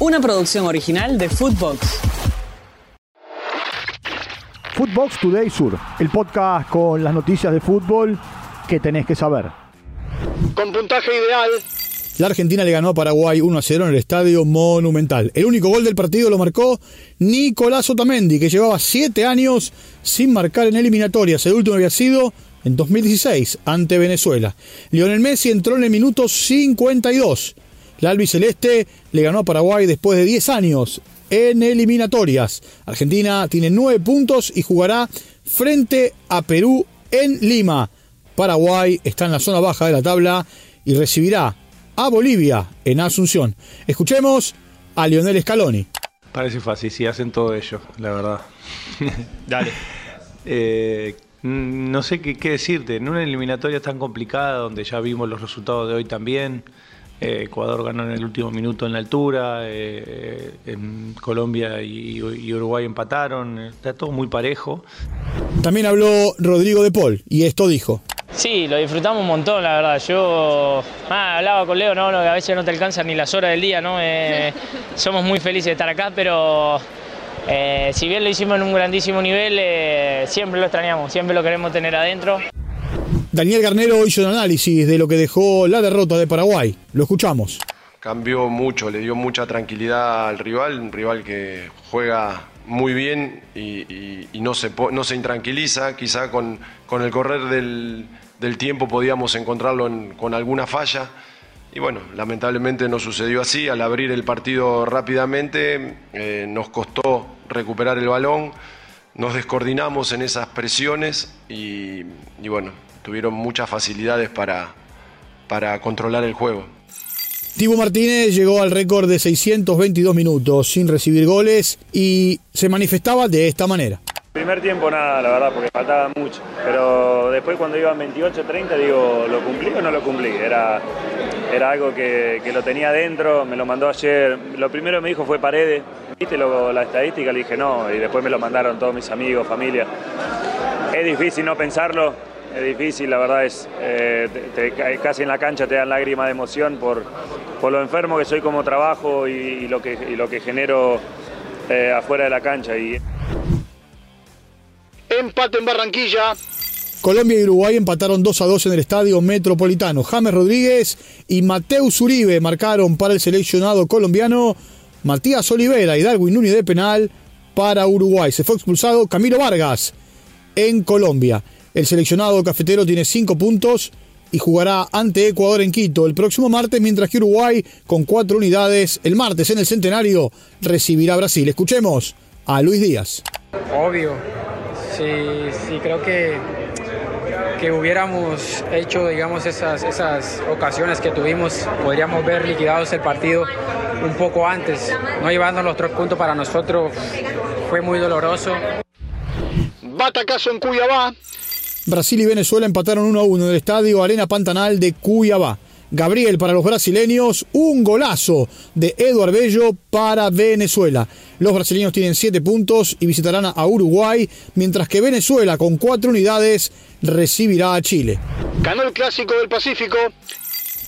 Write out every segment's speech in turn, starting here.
Una producción original de Footbox. Footbox Today Sur, el podcast con las noticias de fútbol que tenés que saber. Con puntaje ideal. La Argentina le ganó a Paraguay 1 a 0 en el Estadio Monumental. El único gol del partido lo marcó Nicolás Otamendi, que llevaba 7 años sin marcar en eliminatorias. El último había sido en 2016 ante Venezuela. Lionel Messi entró en el minuto 52. La albiceleste le ganó a Paraguay después de 10 años en eliminatorias. Argentina tiene 9 puntos y jugará frente a Perú en Lima. Paraguay está en la zona baja de la tabla y recibirá a Bolivia en Asunción. Escuchemos a Lionel Scaloni. Parece fácil, sí, hacen todo ello, la verdad. Dale. Eh, no sé qué, qué, decirte, en una eliminatoria tan complicada donde ya vimos los resultados de hoy también. Eh, Ecuador ganó en el último minuto en la altura, eh, en Colombia y, y, Uruguay empataron, está todo muy parejo. También habló Rodrigo de Paul y esto dijo. Sí, lo disfrutamos un montón, la verdad. Yo ah, hablaba con Leo, ¿no? que a veces no te alcanzan ni las horas del día, ¿no? Eh, somos muy felices de estar acá, pero eh, si bien lo hicimos en un grandísimo nivel, eh, siempre lo extrañamos, siempre lo queremos tener adentro. Daniel Garnero hizo un análisis de lo que dejó la derrota de Paraguay. Lo escuchamos. Cambió mucho, le dio mucha tranquilidad al rival, un rival que juega muy bien y, no, se, no se intranquiliza, quizá con, con el correr del, del, tiempo podíamos encontrarlo en, con alguna falla. Y bueno, lamentablemente no sucedió así. Al abrir el partido rápidamente eh, nos costó recuperar el balón, nos descoordinamos en esas presiones y bueno, tuvieron muchas facilidades para, para controlar el juego. Tibo Martínez llegó al récord de 622 minutos sin recibir goles y se manifestaba de esta manera. Primer tiempo nada, la verdad, porque faltaba mucho. Pero después cuando iban 28, 30, digo, ¿lo cumplí o no lo cumplí? Era, era algo que, que lo tenía dentro, me lo mandó ayer. Lo primero que me dijo fue Paredes. ¿Viste lo, la estadística? Le dije no, y después me lo mandaron todos mis amigos, familia. Es difícil no pensarlo, es difícil, la verdad es, eh, te, te, casi en la cancha te dan lágrimas de emoción por, por lo enfermo que soy como trabajo y, y lo, que, y lo que genero eh, afuera de la cancha. Y... Empate en Barranquilla. Colombia y Uruguay empataron 2 a 2 en el estadio metropolitano. James Rodríguez y Mateus Uribe marcaron para el seleccionado colombiano. Matías Olivera y Darwin Núñez de penal para Uruguay. Se fue expulsado Camilo Vargas en Colombia. El seleccionado cafetero tiene 5 puntos y jugará ante Ecuador en Quito el próximo martes, mientras que Uruguay, con 4 unidades, el martes en el centenario, recibirá a Brasil. Escuchemos a Luis Díaz. Obvio, sí, sí creo que, que hubiéramos hecho, digamos, esas, esas ocasiones que tuvimos, podríamos ver liquidados el partido un poco antes. No llevando los tres puntos para nosotros fue muy doloroso. Batacazo en Cuyabá. Brasil y Venezuela empataron 1 a 1 en el estadio Arena Pantanal de Cuyabá. Gabriel para los brasileños, un golazo de Eduard Bello para Venezuela. Los brasileños tienen 7 puntos y visitarán a Uruguay, mientras que Venezuela con 4 unidades recibirá a Chile. Ganó el clásico del Pacífico.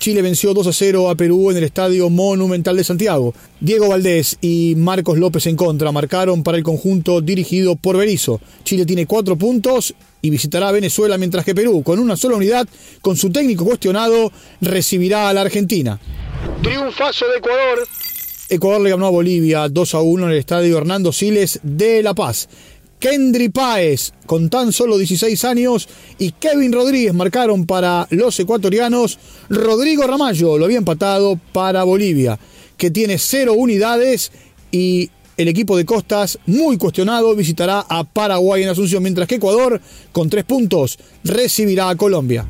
Chile venció 2 a 0 a Perú en el Estadio Monumental de Santiago. Diego Valdés y Marcos López en contra marcaron para el conjunto dirigido por Berizzo. Chile tiene 4 puntos y visitará a Venezuela, mientras que Perú, con una sola unidad, con su técnico cuestionado, recibirá a la Argentina. Triunfazo de Ecuador. Ecuador le ganó a Bolivia 2 a 1 en el estadio Hernando Siles de La Paz. Kendry Páez, con tan solo 16 años, y Kevin Rodríguez marcaron para los ecuatorianos. Rodrigo Ramallo lo había empatado para Bolivia, que tiene cero unidades y el equipo de Costas, muy cuestionado, visitará a Paraguay en Asunción, mientras que Ecuador, con tres puntos, recibirá a Colombia.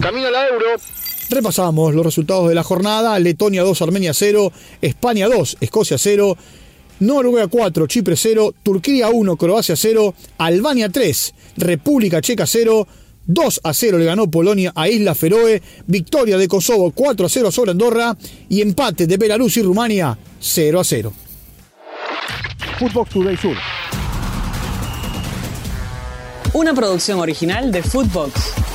Camino la Euro. Repasamos los resultados de la jornada. Letonia 2, Armenia 0, España 2, Escocia 0, Noruega 4, Chipre 0, Turquía 1, Croacia 0, Albania 3, República Checa 0, 2 a 0 le ganó Polonia a Isla Feroe, victoria de Kosovo 4 a 0 sobre Andorra y empate de Belarus y Rumania 0 a 0. Footbox Today Sur. Una producción original de Footbox.